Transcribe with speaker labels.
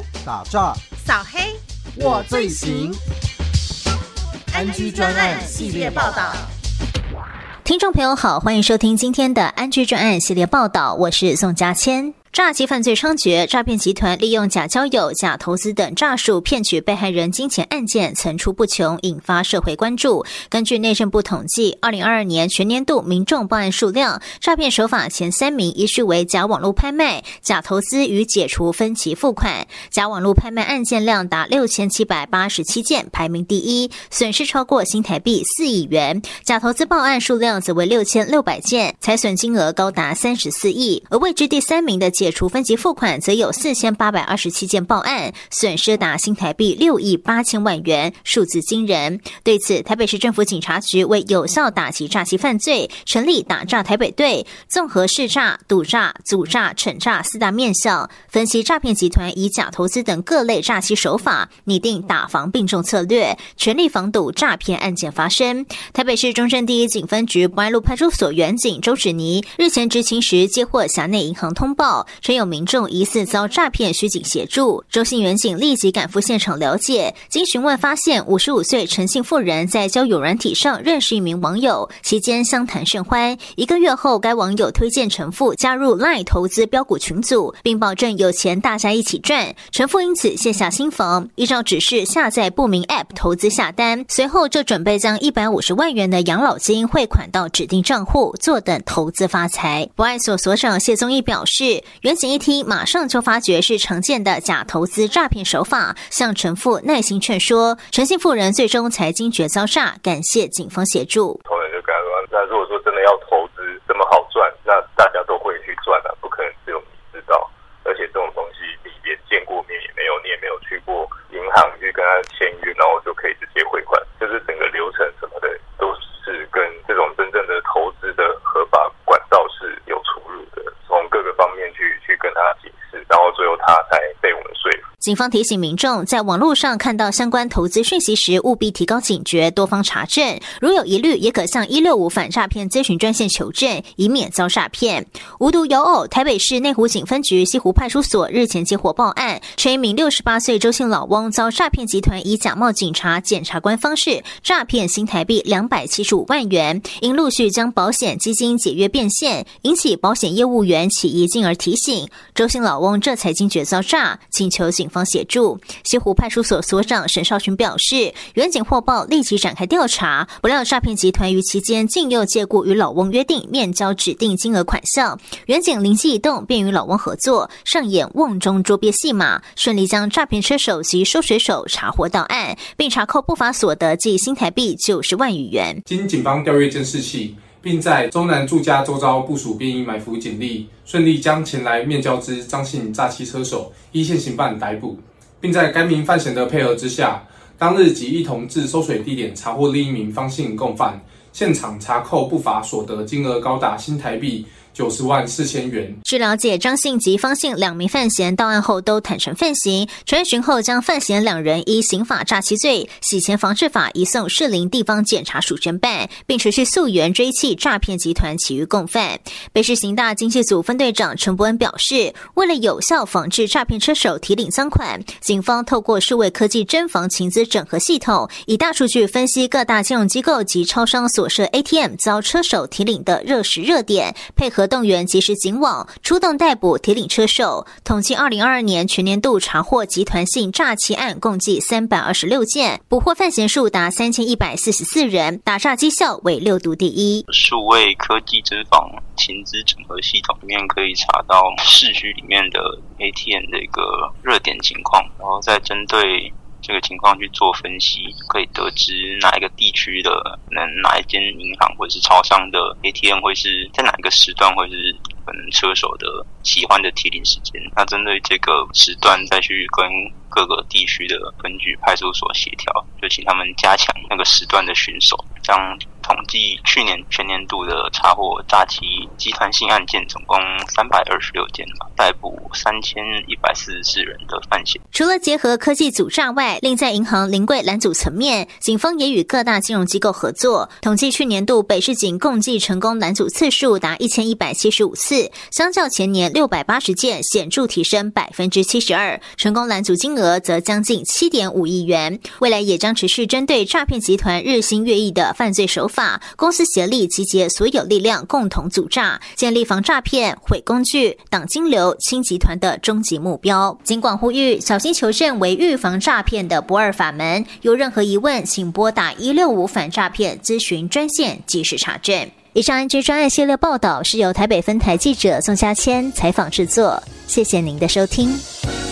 Speaker 1: 毒、
Speaker 2: 打诈、
Speaker 1: 扫黑，我最行。安居专案系列报道。
Speaker 3: 听众朋友好，欢迎收听今天的安居专案系列报道，我是宋佳谦。诈欺犯罪猖獗，诈骗集团利用假交友、假投资等诈术骗取被害人金钱案件层出不穷，引发社会关注。根据内政部统计，二零二二年全年度民众报案数量，诈骗手法前三名依序为假网络拍卖、假投资与解除分期付款。假网络拍卖案件量达六千七百八十七件，排名第一，损失超过新台币四亿元。假投资报案数量则为六千六百件，财损金额高达三十四亿。而位居第三名的。解除分期付款，则有四千八百二十七件报案，损失达新台币六亿八千万元，数字惊人。对此，台北市政府警察局为有效打击诈欺犯罪，成立打诈台北队，综合市诈、赌诈、阻诈、惩诈四大面向，分析诈骗集团以假投资等各类诈欺手法，拟定打防并重策略，全力防堵诈骗案件发生。台北市中正第一警分局博爱路派出所员警周芷妮日前执勤时，接获辖内银行通报。称有民众疑似遭诈骗，需警协助。周姓远警立即赶赴现场了解，经询问发现，五十五岁陈姓妇人在交友软体上认识一名网友，期间相谈甚欢。一个月后，该网友推荐陈父加入 LINE 投资标股群组，并保证有钱大家一起赚。陈父因此卸下心防，依照指示下载不明 App 投资下单，随后就准备将一百五十万元的养老金汇款到指定账户，坐等投资发财。博爱所所长谢宗义表示。远景一听，马上就发觉是常见的假投资诈骗手法，向陈父耐心劝说，陈姓妇人最终才惊觉遭诈，感谢警方协助。
Speaker 4: 同仁就跟他说：“那如果说真的要投资这么好赚，那大家都会去赚的，不可能只有你知道。而且这种东西你连见过面也没有，你也没有去过银行去跟他签约，然后就可以直接汇款，就是整个流程什么的都是跟这种真正的投资的合法管道是有出入的。从各个方面去。”跟他解释，然后最后他才被我们说服。
Speaker 3: 警方提醒民众，在网络上看到相关投资讯息时，务必提高警觉，多方查证。如有疑虑，也可向一六五反诈骗咨询专线求证，以免遭诈骗。无独有偶，台北市内湖警分局西湖派出所日前接获报案，称一名六十八岁周姓老翁遭诈骗集团以假冒警察、检察官方式诈骗新台币两百七十五万元，因陆续将保险基金解约变现，引起保险业务员起疑，进而提醒。周姓老翁这才惊觉遭诈，请求警方协助。西湖派出所所长沈少群表示，远警获报，立即展开调查。不料诈骗集团于期间竟又借故与老翁约定面交指定金额款项，远警灵机一动，便与老翁合作，上演瓮中捉鳖戏码，顺利将诈骗车手及收水手查获到案，并查扣不法所得计新台币九十万余元。
Speaker 5: 经警方调阅监视器。并在中南住家周遭部署便衣埋伏警力，顺利将前来面交之张姓诈欺车手依线行犯逮捕，并在该名犯嫌的配合之下，当日即一同至收水地点查获另一名方姓共犯，现场查扣不法所得金额高达新台币。九十万四千元。
Speaker 3: 据了解，张姓及方姓两名犯嫌到案后都坦诚犯行，传讯后将犯嫌两人依刑法诈欺罪、洗钱防治法移送士林地方检察署侦办，并持续溯源追缉诈骗集团其余共犯。北市刑大经济组分队长陈伯恩表示，为了有效防治诈骗车手提领赃款，警方透过数位科技侦防情资整合系统，以大数据分析各大金融机构及超商所设 ATM 遭车手提领的热时热点，配合。动员及时警网出动逮捕铁岭车手，统计二零二二年全年度查获集团性诈欺案共计三百二十六件，捕获犯嫌数达三千一百四十四人，打诈绩效为六度第一。
Speaker 6: 数位科技侦防情资整合系统里面可以查到市区里面的 ATM 的一个热点情况，然后再针对。这个情况去做分析，可以得知哪一个地区的，能哪一间银行或者是超商的 ATM 会是在哪一个时段，会是可能车手的喜欢的提领时间。那针对这个时段，再去跟各个地区的分局派出所协调，就请他们加强那个时段的巡守，这样。统计去年全年度的查获诈欺集团性案件，总共三百二十六件，逮捕三千一百四十四人的犯嫌。
Speaker 3: 除了结合科技阻诈外，另在银行临柜拦阻层面，警方也与各大金融机构合作，统计去年度北市警共计成功拦阻次数达一千一百七十五次，相较前年六百八十件，显著提升百分之七十二，成功拦阻金额则将近七点五亿元。未来也将持续针对诈骗集团日新月异的犯罪手法，公司协力集结所有力量，共同阻诈，建立防诈骗、毁工具、挡金流、清集团的终极目标。尽管呼吁小心求证为预防诈骗的不二法门，有任何疑问，请拨打一六五反诈骗咨询专线，及时查证。以上 NG 专案系列报道是由台北分台记者宋佳谦采访制作，谢谢您的收听。